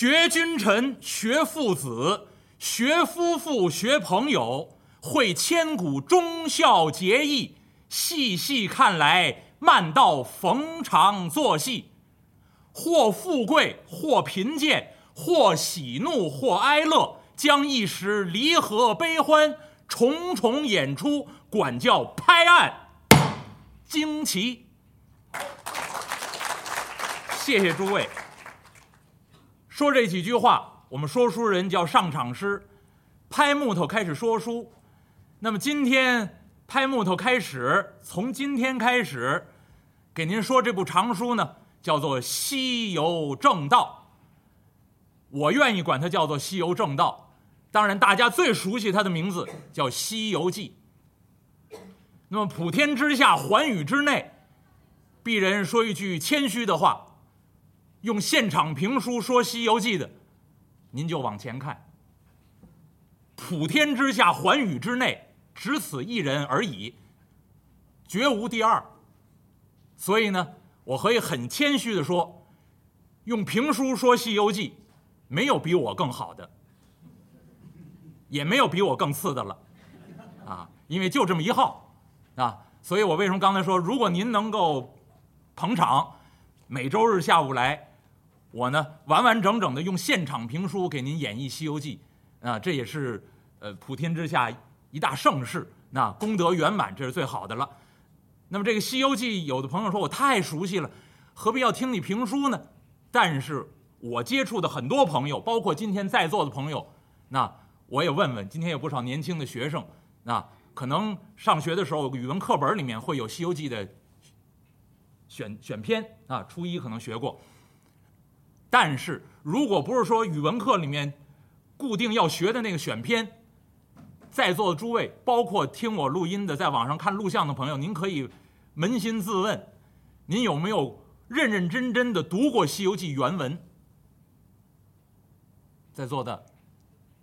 学君臣，学父子，学夫妇，学朋友，会千古忠孝节义。细细看来，漫道逢场作戏，或富贵，或贫贱，或喜怒，或哀乐，将一时离合悲欢，重重演出，管教拍案惊奇。谢谢诸位。说这几句话，我们说书人叫上场诗，拍木头开始说书。那么今天拍木头开始，从今天开始，给您说这部长书呢，叫做《西游正道》。我愿意管它叫做《西游正道》，当然大家最熟悉它的名字叫《西游记》。那么普天之下，寰宇之内，鄙人说一句谦虚的话。用现场评书说《西游记》的，您就往前看。普天之下，寰宇之内，只此一人而已，绝无第二。所以呢，我可以很谦虚的说，用评书说《西游记》，没有比我更好的，也没有比我更次的了，啊，因为就这么一号，啊，所以我为什么刚才说，如果您能够捧场，每周日下午来。我呢，完完整整的用现场评书给您演绎《西游记》，啊，这也是呃普天之下一大盛事，那功德圆满，这是最好的了。那么这个《西游记》，有的朋友说我太熟悉了，何必要听你评书呢？但是我接触的很多朋友，包括今天在座的朋友，那我也问问，今天有不少年轻的学生，那可能上学的时候语文课本里面会有《西游记》的选选篇啊，初一可能学过。但是，如果不是说语文课里面固定要学的那个选篇，在座的诸位，包括听我录音的，在网上看录像的朋友，您可以扪心自问：您有没有认认真真的读过《西游记》原文？在座的，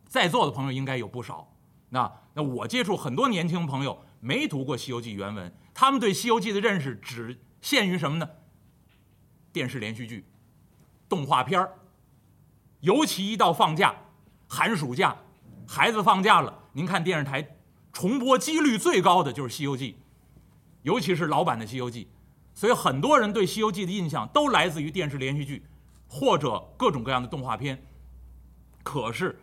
在座的朋友应该有不少。那那我接触很多年轻朋友没读过《西游记》原文，他们对《西游记》的认识只限于什么呢？电视连续剧。动画片尤其一到放假、寒暑假，孩子放假了，您看电视台重播几率最高的就是《西游记》，尤其是老版的《西游记》，所以很多人对《西游记》的印象都来自于电视连续剧，或者各种各样的动画片。可是，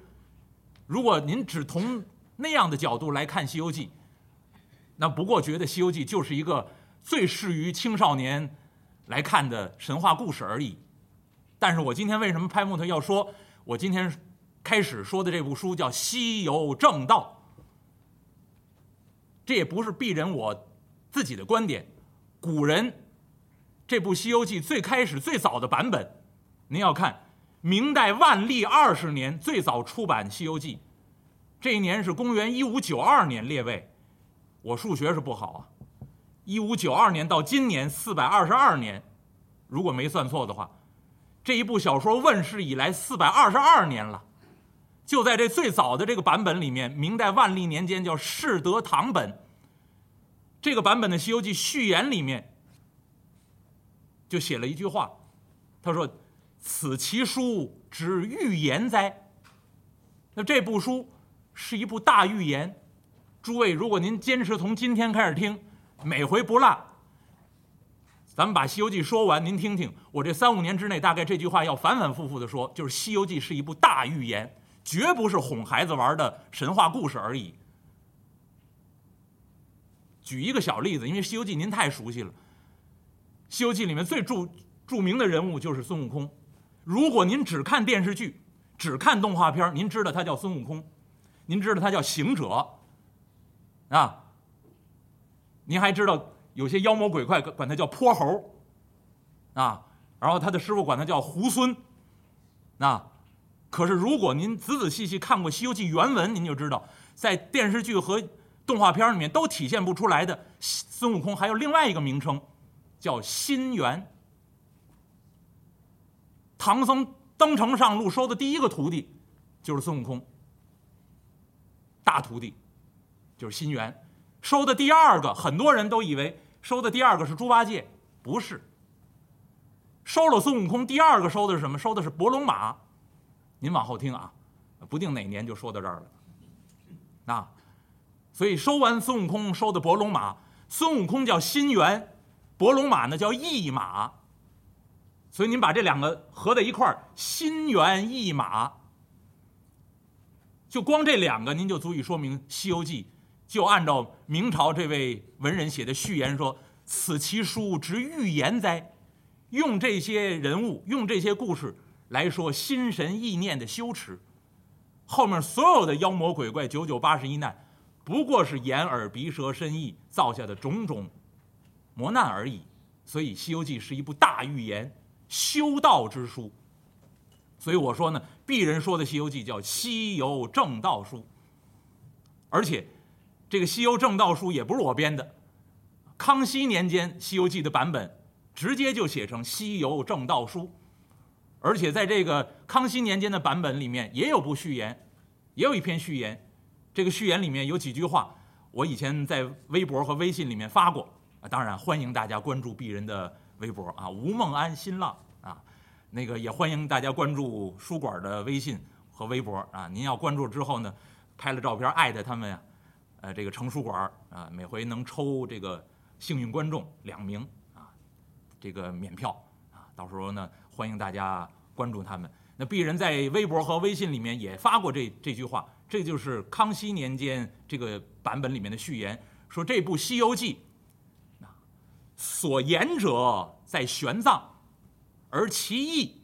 如果您只从那样的角度来看《西游记》，那不过觉得《西游记》就是一个最适于青少年来看的神话故事而已。但是我今天为什么拍木头要说，我今天开始说的这部书叫《西游正道》，这也不是鄙人我自己的观点，古人这部《西游记》最开始最早的版本，您要看明代万历二十年最早出版《西游记》，这一年是公元一五九二年，列位，我数学是不好啊，一五九二年到今年四百二十二年，如果没算错的话。这一部小说问世以来四百二十二年了，就在这最早的这个版本里面，明代万历年间叫世德堂本。这个版本的《西游记》序言里面就写了一句话，他说：“此其书之预言哉？”那这部书是一部大预言。诸位，如果您坚持从今天开始听，每回不落。咱们把《西游记》说完，您听听，我这三五年之内，大概这句话要反反复复的说，就是《西游记》是一部大预言，绝不是哄孩子玩的神话故事而已。举一个小例子，因为《西游记》您太熟悉了，《西游记》里面最著著名的人物就是孙悟空。如果您只看电视剧，只看动画片，您知道他叫孙悟空，您知道他叫行者，啊，您还知道。有些妖魔鬼怪管他叫泼猴，啊，然后他的师傅管他叫猢狲，啊，可是如果您仔仔细细看过《西游记》原文，您就知道，在电视剧和动画片里面都体现不出来的孙悟空还有另外一个名称，叫心猿。唐僧登城上路收的第一个徒弟就是孙悟空，大徒弟就是心猿。收的第二个，很多人都以为收的第二个是猪八戒，不是。收了孙悟空，第二个收的是什么？收的是伯龙马。您往后听啊，不定哪年就说到这儿了。啊，所以收完孙悟空，收的伯龙马，孙悟空叫心猿，伯龙马呢叫意马。所以您把这两个合在一块儿，心猿意马，就光这两个，您就足以说明《西游记》就按照明朝这位文人写的序言说：“此其书之预言哉？”用这些人物，用这些故事来说心神意念的羞耻，后面所有的妖魔鬼怪、九九八十一难，不过是眼耳鼻舌身意造下的种种磨难而已。所以，《西游记》是一部大预言。修道之书，所以我说呢，鄙人说的《西游记》叫《西游正道书》，而且这个《西游正道书》也不是我编的，康熙年间《西游记》的版本直接就写成《西游正道书》，而且在这个康熙年间的版本里面也有部序言，也有一篇序言，这个序言里面有几句话，我以前在微博和微信里面发过，啊，当然欢迎大家关注鄙人的。微博啊，吴梦安新浪啊，那个也欢迎大家关注书馆的微信和微博啊。您要关注之后呢，拍了照片艾特他们呀，呃，这个成书馆啊，每回能抽这个幸运观众两名啊，这个免票啊，到时候呢，欢迎大家关注他们。那鄙人在微博和微信里面也发过这这句话，这就是康熙年间这个版本里面的序言，说这部《西游记》。所言者在玄奘，而其意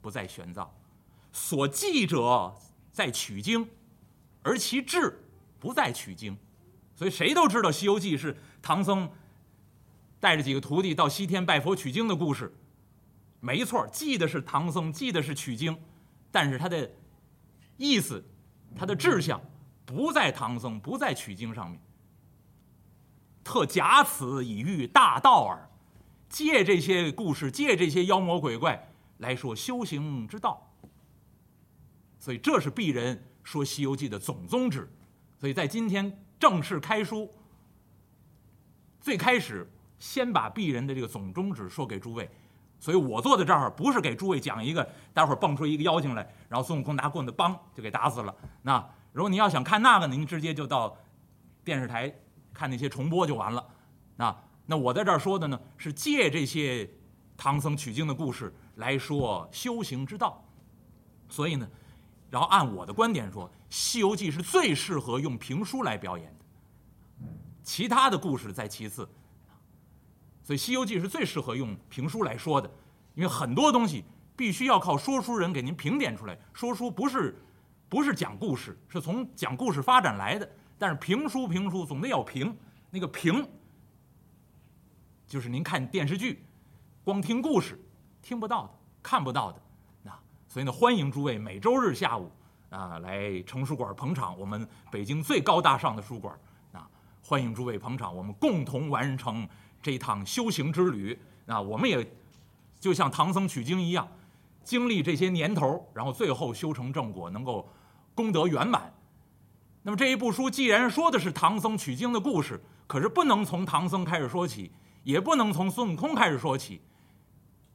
不在玄奘；所记者在取经，而其志不在取经。所以谁都知道《西游记》是唐僧带着几个徒弟到西天拜佛取经的故事，没错，记的是唐僧，记的是取经，但是他的意思、他的志向不在唐僧，不在取经上面。特假此以喻大道耳，借这些故事，借这些妖魔鬼怪来说修行之道。所以这是鄙人说《西游记》的总宗旨。所以在今天正式开书，最开始先把鄙人的这个总宗旨说给诸位。所以我坐在这儿不是给诸位讲一个，待会儿蹦出一个妖精来，然后孙悟空拿棍子梆就给打死了。那如果你要想看那个，您直接就到电视台。看那些重播就完了，那，那我在这儿说的呢，是借这些唐僧取经的故事来说修行之道，所以呢，然后按我的观点说，《西游记》是最适合用评书来表演的，其他的故事在其次，所以《西游记》是最适合用评书来说的，因为很多东西必须要靠说书人给您评点出来，说书不是不是讲故事，是从讲故事发展来的。但是评书评书总得要评，那个评就是您看电视剧，光听故事听不到的，看不到的，那所以呢，欢迎诸位每周日下午啊来成书馆捧场，我们北京最高大上的书馆啊，欢迎诸位捧场，我们共同完成这趟修行之旅啊，我们也就像唐僧取经一样，经历这些年头，然后最后修成正果，能够功德圆满。那么这一部书既然说的是唐僧取经的故事，可是不能从唐僧开始说起，也不能从孙悟空开始说起，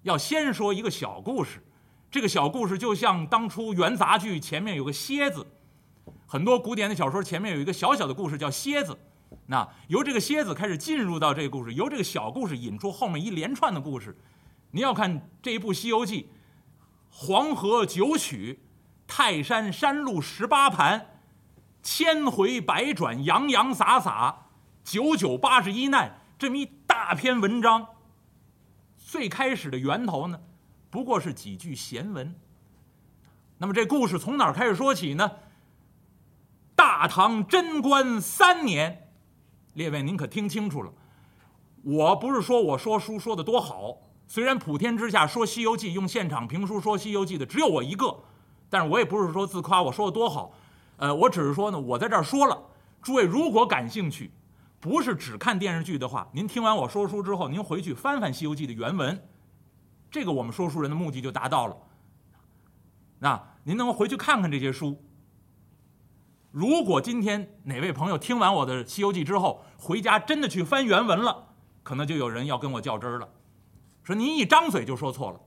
要先说一个小故事。这个小故事就像当初元杂剧前面有个蝎子，很多古典的小说前面有一个小小的故事叫蝎子，那由这个蝎子开始进入到这个故事，由这个小故事引出后面一连串的故事。您要看这一部《西游记》，黄河九曲，泰山山路十八盘。千回百转，洋洋洒洒，九九八十一难，这么一大篇文章，最开始的源头呢，不过是几句闲文。那么这故事从哪儿开始说起呢？大唐贞观三年，列位您可听清楚了，我不是说我说书说的多好，虽然普天之下说《西游记》用现场评书说《西游记》的只有我一个，但是我也不是说自夸我说的多好。呃，我只是说呢，我在这儿说了，诸位如果感兴趣，不是只看电视剧的话，您听完我说书之后，您回去翻翻《西游记》的原文，这个我们说书人的目的就达到了。那您能够回去看看这些书。如果今天哪位朋友听完我的《西游记》之后，回家真的去翻原文了，可能就有人要跟我较真儿了，说您一张嘴就说错了。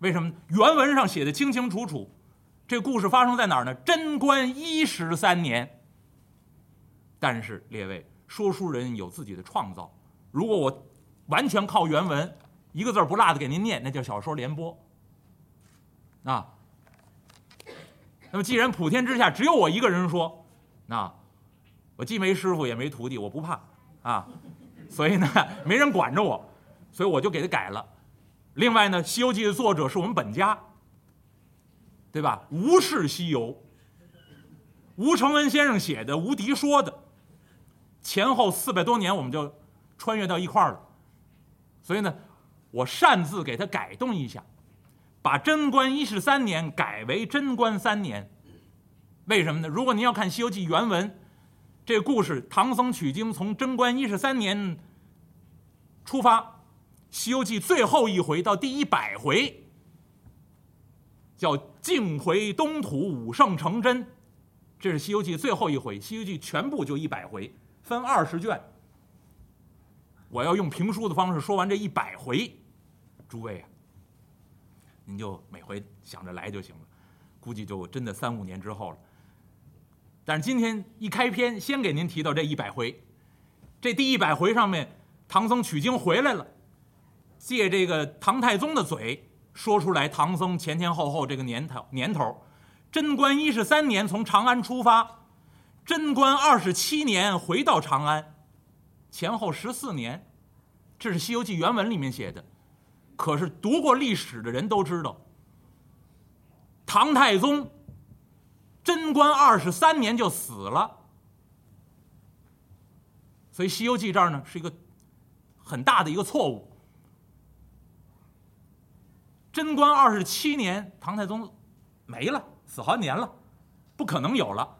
为什么？原文上写的清清楚楚，这故事发生在哪儿呢？贞观一十三年。但是列位，说书人有自己的创造，如果我完全靠原文，一个字不落的给您念，那叫小说联播。啊，那么既然普天之下只有我一个人说，那我既没师傅也没徒弟，我不怕啊，所以呢，没人管着我，所以我就给他改了。另外呢，《西游记》的作者是我们本家，对吧？吴氏西游，吴承恩先生写的，吴迪说的，前后四百多年，我们就穿越到一块儿了。所以呢，我擅自给他改动一下。把贞观一十三年改为贞观三年，为什么呢？如果您要看《西游记》原文，这故事唐僧取经从贞观一十三年出发，《西游记》最后一回到第一百回，叫“径回东土武圣成真”，这是《西游记》最后一回，《西游记》全部就一百回，分二十卷。我要用评书的方式说完这一百回，诸位啊。您就每回想着来就行了，估计就真的三五年之后了。但是今天一开篇，先给您提到这一百回，这第一百回上面，唐僧取经回来了，借这个唐太宗的嘴说出来，唐僧前前后后这个年头年头，贞观一十三年从长安出发，贞观二十七年回到长安，前后十四年，这是《西游记》原文里面写的。可是读过历史的人都知道，唐太宗贞观二十三年就死了，所以《西游记》这儿呢是一个很大的一个错误。贞观二十七年，唐太宗没了，死好几年了，不可能有了。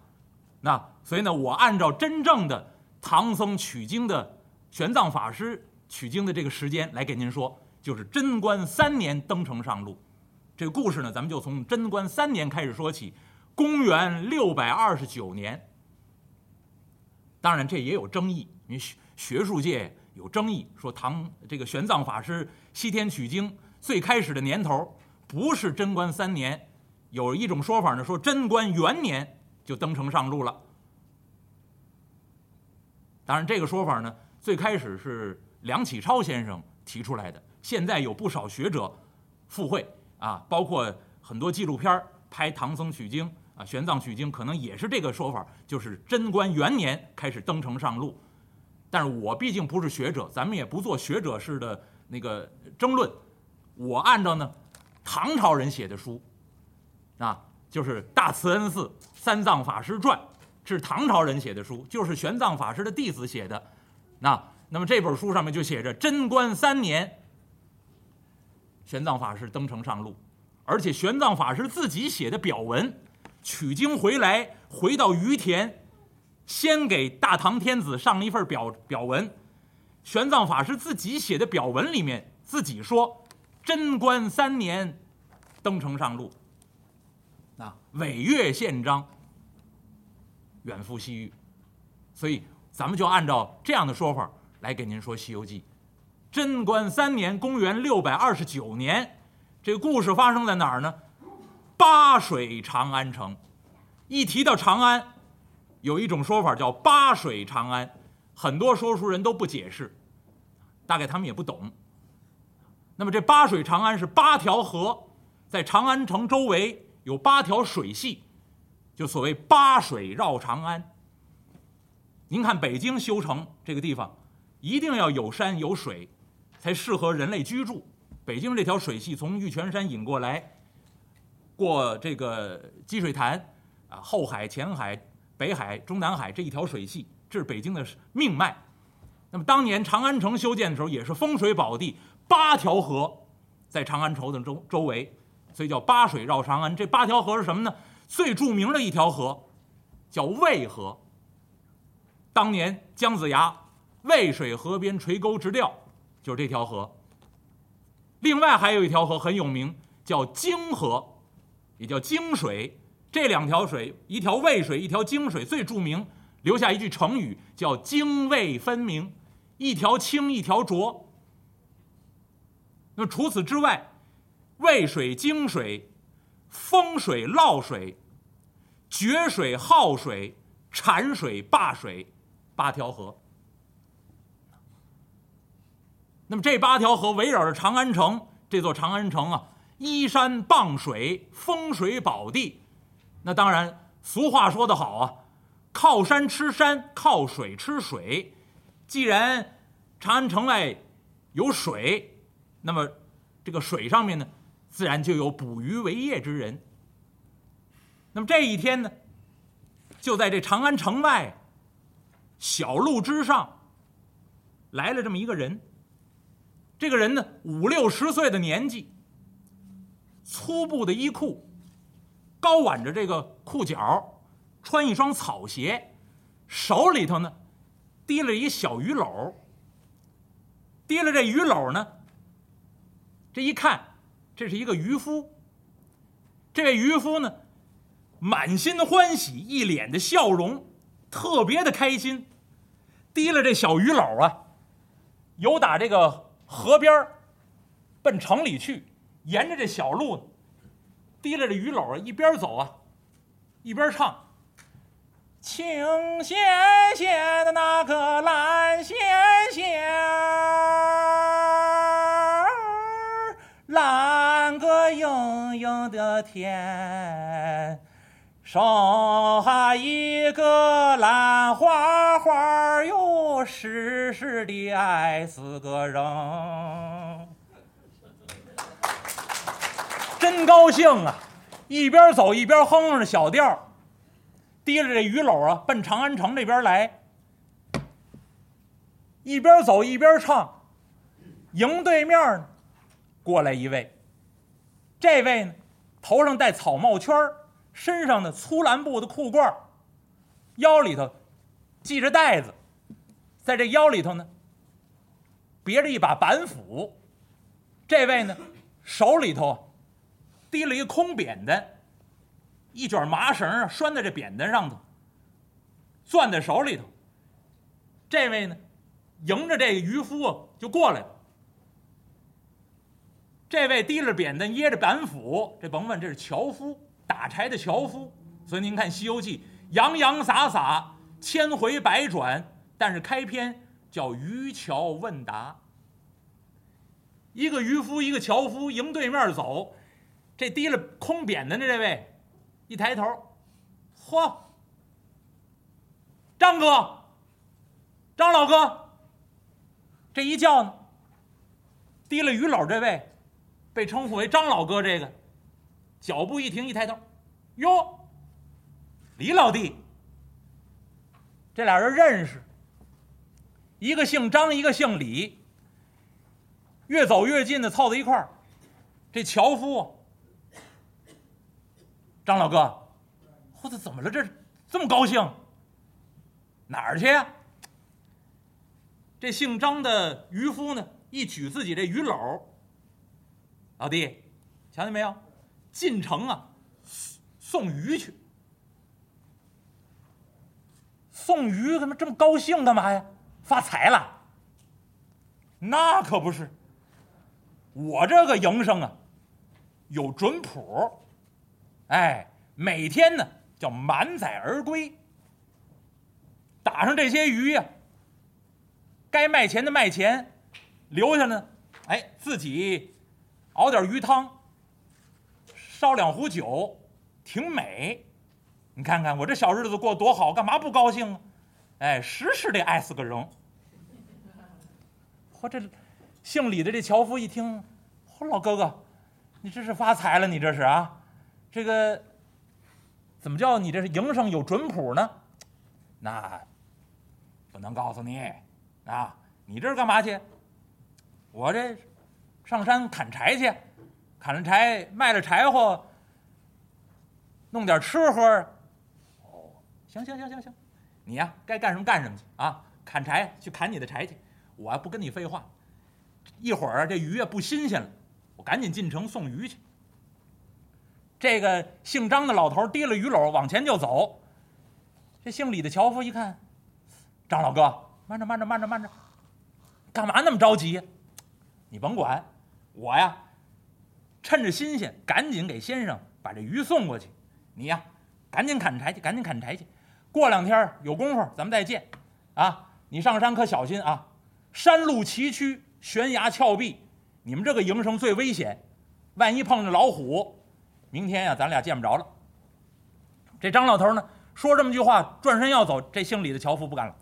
那所以呢，我按照真正的唐僧取经的玄奘法师取经的这个时间来给您说。就是贞观三年登城上路，这个故事呢，咱们就从贞观三年开始说起。公元六百二十九年，当然这也有争议，因为学学术界有争议，说唐这个玄奘法师西天取经最开始的年头不是贞观三年，有一种说法呢，说贞观元年就登城上路了。当然这个说法呢，最开始是梁启超先生提出来的。现在有不少学者附会啊，包括很多纪录片拍唐僧取经啊、玄奘取经，可能也是这个说法，就是贞观元年开始登城上路。但是我毕竟不是学者，咱们也不做学者式的那个争论。我按照呢唐朝人写的书啊，就是《大慈恩寺三藏法师传》，是唐朝人写的书，就是玄奘法师的弟子写的。那那么这本书上面就写着贞观三年。玄奘法师登城上路，而且玄奘法师自己写的表文，取经回来，回到于田，先给大唐天子上了一份表表文。玄奘法师自己写的表文里面自己说：“贞观三年，登城上路。”啊，伟越宪章，远赴西域。所以，咱们就按照这样的说法来给您说《西游记》。贞观三年，公元六百二十九年，这个故事发生在哪儿呢？八水长安城。一提到长安，有一种说法叫“八水长安”，很多说书人都不解释，大概他们也不懂。那么这八水长安是八条河，在长安城周围有八条水系，就所谓八水绕长安。您看北京修城这个地方，一定要有山有水。才适合人类居住。北京这条水系从玉泉山引过来，过这个积水潭，啊，后海、前海、北海、中南海这一条水系，这是北京的命脉。那么当年长安城修建的时候，也是风水宝地，八条河在长安城的周周围，所以叫八水绕长安。这八条河是什么呢？最著名的一条河叫渭河。当年姜子牙渭水河边垂钩直钓。就是这条河。另外还有一条河很有名，叫泾河，也叫泾水。这两条水，一条渭水，一条泾水，最著名，留下一句成语叫“泾渭分明”，一条清，一条浊。那除此之外，渭水、泾水、风水、涝水、决水、耗水、产水、灞水，八条河。那么这八条河围绕着长安城，这座长安城啊，依山傍水，风水宝地。那当然，俗话说得好啊，靠山吃山，靠水吃水。既然长安城外有水，那么这个水上面呢，自然就有捕鱼为业之人。那么这一天呢，就在这长安城外小路之上，来了这么一个人。这个人呢，五六十岁的年纪，粗布的衣裤，高挽着这个裤脚，穿一双草鞋，手里头呢，提了一小鱼篓。提了这鱼篓呢，这一看，这是一个渔夫。这位渔夫呢，满心欢喜，一脸的笑容，特别的开心。提了这小鱼篓啊，有打这个。河边奔城里去，沿着这小路，提着这鱼篓一边走啊，一边唱：“青纤纤的那个蓝纤纤，蓝个盈盈的天。”生下一个兰花花哟，时时的爱死个人。真高兴啊！一边走一边哼着小调，提着这鱼篓啊，奔长安城这边来。一边走一边唱，迎对面过来一位。这位呢，头上戴草帽圈儿。身上的粗蓝布的裤褂腰里头系着带子，在这腰里头呢别着一把板斧。这位呢手里头提了一个空扁担，一卷麻绳拴在这扁担上头，攥在手里头。这位呢迎着这个渔夫就过来了。这位提着扁担掖着板斧，这甭问，这是樵夫。打柴的樵夫，所以您看《西游记》，洋洋洒洒，千回百转，但是开篇叫渔樵问答。一个渔夫，一个樵夫迎对面走，这提了空扁担的这位，一抬头，嚯，张哥，张老哥，这一叫呢，提了鱼篓这位，被称呼为张老哥这个。脚步一停，一抬头，哟，李老弟，这俩人认识。一个姓张，一个姓李。越走越近的凑在一块儿，这樵夫，张老哥，我这，怎么了？这这么高兴？哪儿去呀？这姓张的渔夫呢，一举自己这鱼篓，老弟，瞧见没有？进城啊，送鱼去。送鱼怎么这么高兴？干嘛呀？发财了？那可不是。我这个营生啊，有准谱。哎，每天呢叫满载而归。打上这些鱼呀，该卖钱的卖钱，留下呢，哎，自己熬点鱼汤。烧两壶酒，挺美。你看看我这小日子过多好，干嘛不高兴啊？哎，时时得爱死个人。我这姓李的这樵夫一听，嚯，老哥哥，你这是发财了？你这是啊？这个怎么叫你这是营生有准谱呢？那不能告诉你啊！你这是干嘛去？我这上山砍柴去。砍了柴，卖了柴火，弄点吃喝。哦，行行行行行，你呀该干什么干什么去啊！砍柴去砍你的柴去，我不跟你废话。一会儿这鱼啊不新鲜了，我赶紧进城送鱼去。这个姓张的老头提了鱼篓往前就走。这姓李的樵夫一看，张老哥，慢着慢着慢着慢着，干嘛那么着急？你甭管，我呀。趁着新鲜，赶紧给先生把这鱼送过去。你呀，赶紧砍柴去，赶紧砍柴去。过两天有功夫咱们再见，啊，你上山可小心啊！山路崎岖，悬崖峭壁，你们这个营生最危险，万一碰着老虎，明天呀咱俩见不着了。这张老头呢，说这么句话，转身要走。这姓李的樵夫不干了，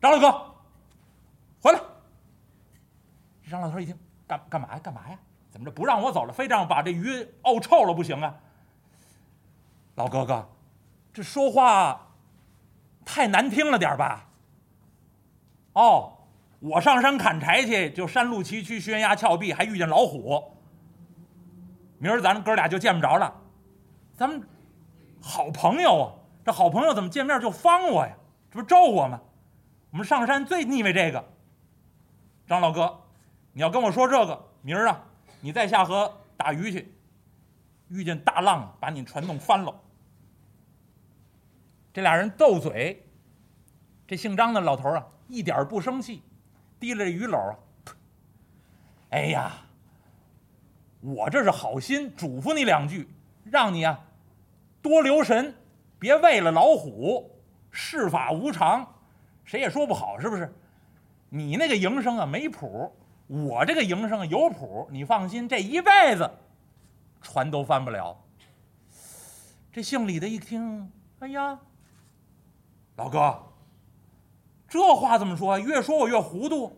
张老哥，回来。这张老头一听，干干嘛呀？干嘛呀？怎么着不让我走了，非让把这鱼沤臭了不行啊？老哥哥，这说话太难听了点吧？哦，我上山砍柴去，就山路崎岖，悬崖峭壁，还遇见老虎。明儿咱哥俩就见不着了。咱们好朋友啊，这好朋友怎么见面就方我呀？这不咒我吗？我们上山最腻歪这个。张老哥，你要跟我说这个，明儿啊，你再下河打鱼去，遇见大浪把你船弄翻了。这俩人斗嘴，这姓张的老头啊，一点不生气，提了这鱼篓啊，哎呀，我这是好心嘱咐你两句，让你啊多留神，别为了老虎。世法无常，谁也说不好，是不是？你那个营生啊没谱，我这个营生有谱。你放心，这一辈子船都翻不了。这姓李的一听，哎呀！老哥，这话怎么说？越说我越糊涂。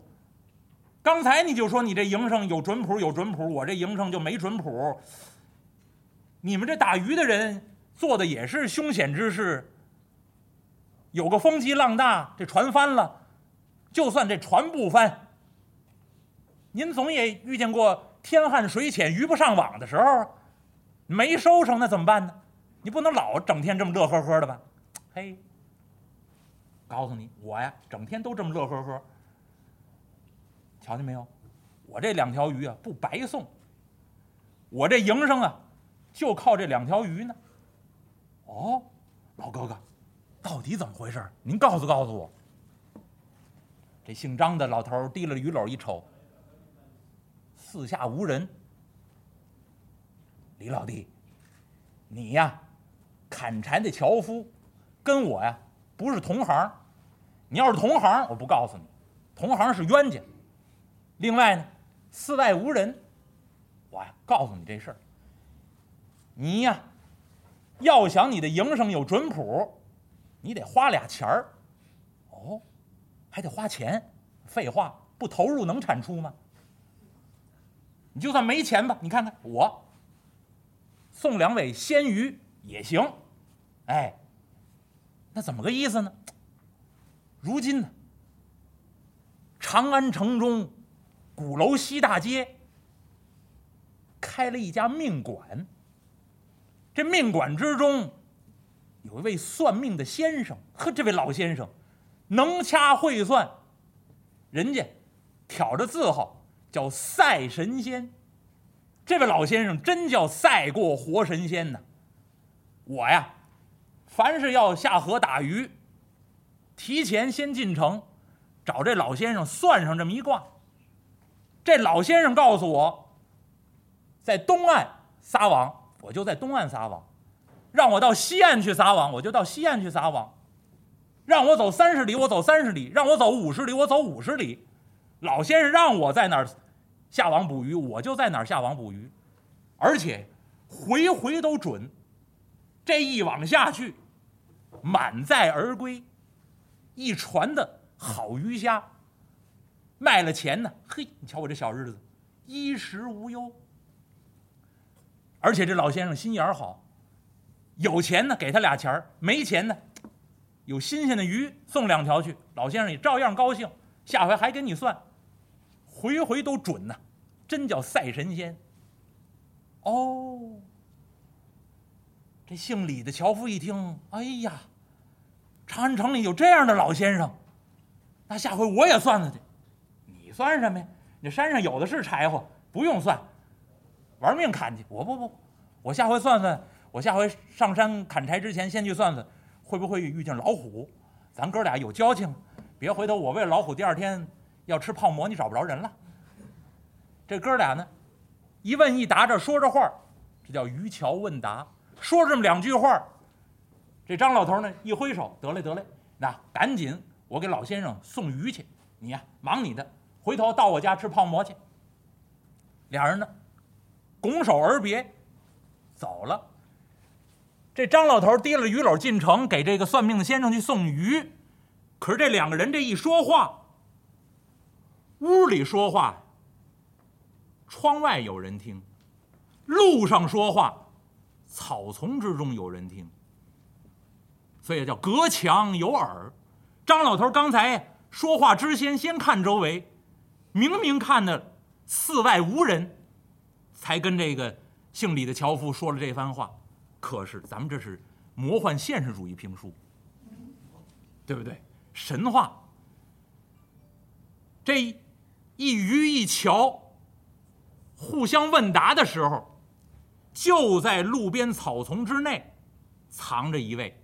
刚才你就说你这营生有准谱，有准谱，我这营生就没准谱。你们这打鱼的人做的也是凶险之事。有个风急浪大，这船翻了，就算这船不翻，您总也遇见过天旱水浅、鱼不上网的时候，没收成那怎么办呢？你不能老整天这么乐呵呵的吧？嘿。告诉你，我呀，整天都这么乐呵呵。瞧见没有？我这两条鱼啊，不白送。我这营生啊，就靠这两条鱼呢。哦，老哥哥，到底怎么回事？您告诉告诉我。这姓张的老头提了鱼篓一瞅，四下无人。李老弟，你呀，砍柴的樵夫，跟我呀不是同行。你要是同行，我不告诉你，同行是冤家。另外呢，四外无人，我呀告诉你这事儿。你呀，要想你的营生有准谱，你得花俩钱儿。哦，还得花钱？废话，不投入能产出吗？你就算没钱吧，你看看我，送两尾鲜鱼也行。哎，那怎么个意思呢？如今呢，长安城中鼓楼西大街开了一家命馆。这命馆之中有一位算命的先生，呵，这位老先生能掐会算，人家挑着字号叫赛神仙。这位老先生真叫赛过活神仙呢。我呀，凡是要下河打鱼。提前先进城，找这老先生算上这么一卦。这老先生告诉我，在东岸撒网，我就在东岸撒网；让我到西岸去撒网，我就到西岸去撒网；让我走三十里，我走三十里；让我走五十里，我走五十里。老先生让我在哪儿下网捕鱼，我就在哪儿下网捕鱼，而且回回都准。这一网下去，满载而归。一船的好鱼虾，卖了钱呢。嘿，你瞧我这小日子，衣食无忧。而且这老先生心眼好，有钱呢给他俩钱儿，没钱呢，有新鲜的鱼送两条去，老先生也照样高兴。下回还给你算，回回都准呢，真叫赛神仙。哦，这姓李的樵夫一听，哎呀！长安城里有这样的老先生，那下回我也算算去。你算什么呀？你山上有的是柴火，不用算，玩命砍去。我不不，我下回算算。我下回上山砍柴之前，先去算算，会不会遇见老虎？咱哥俩有交情，别回头我为老虎，第二天要吃泡馍，你找不着人了。这哥俩呢，一问一答，这说着话这叫渔樵问答。说这么两句话这张老头呢一挥手，得嘞得嘞，那赶紧我给老先生送鱼去，你呀忙你的，回头到我家吃泡馍去。俩人呢，拱手而别，走了。这张老头提了鱼篓进城，给这个算命的先生去送鱼。可是这两个人这一说话，屋里说话，窗外有人听；路上说话，草丛之中有人听。所以叫隔墙有耳。张老头刚才说话之前，先看周围，明明看的寺外无人，才跟这个姓李的樵夫说了这番话。可是咱们这是魔幻现实主义评书，对不对？神话。这一鱼一桥互相问答的时候，就在路边草丛之内藏着一位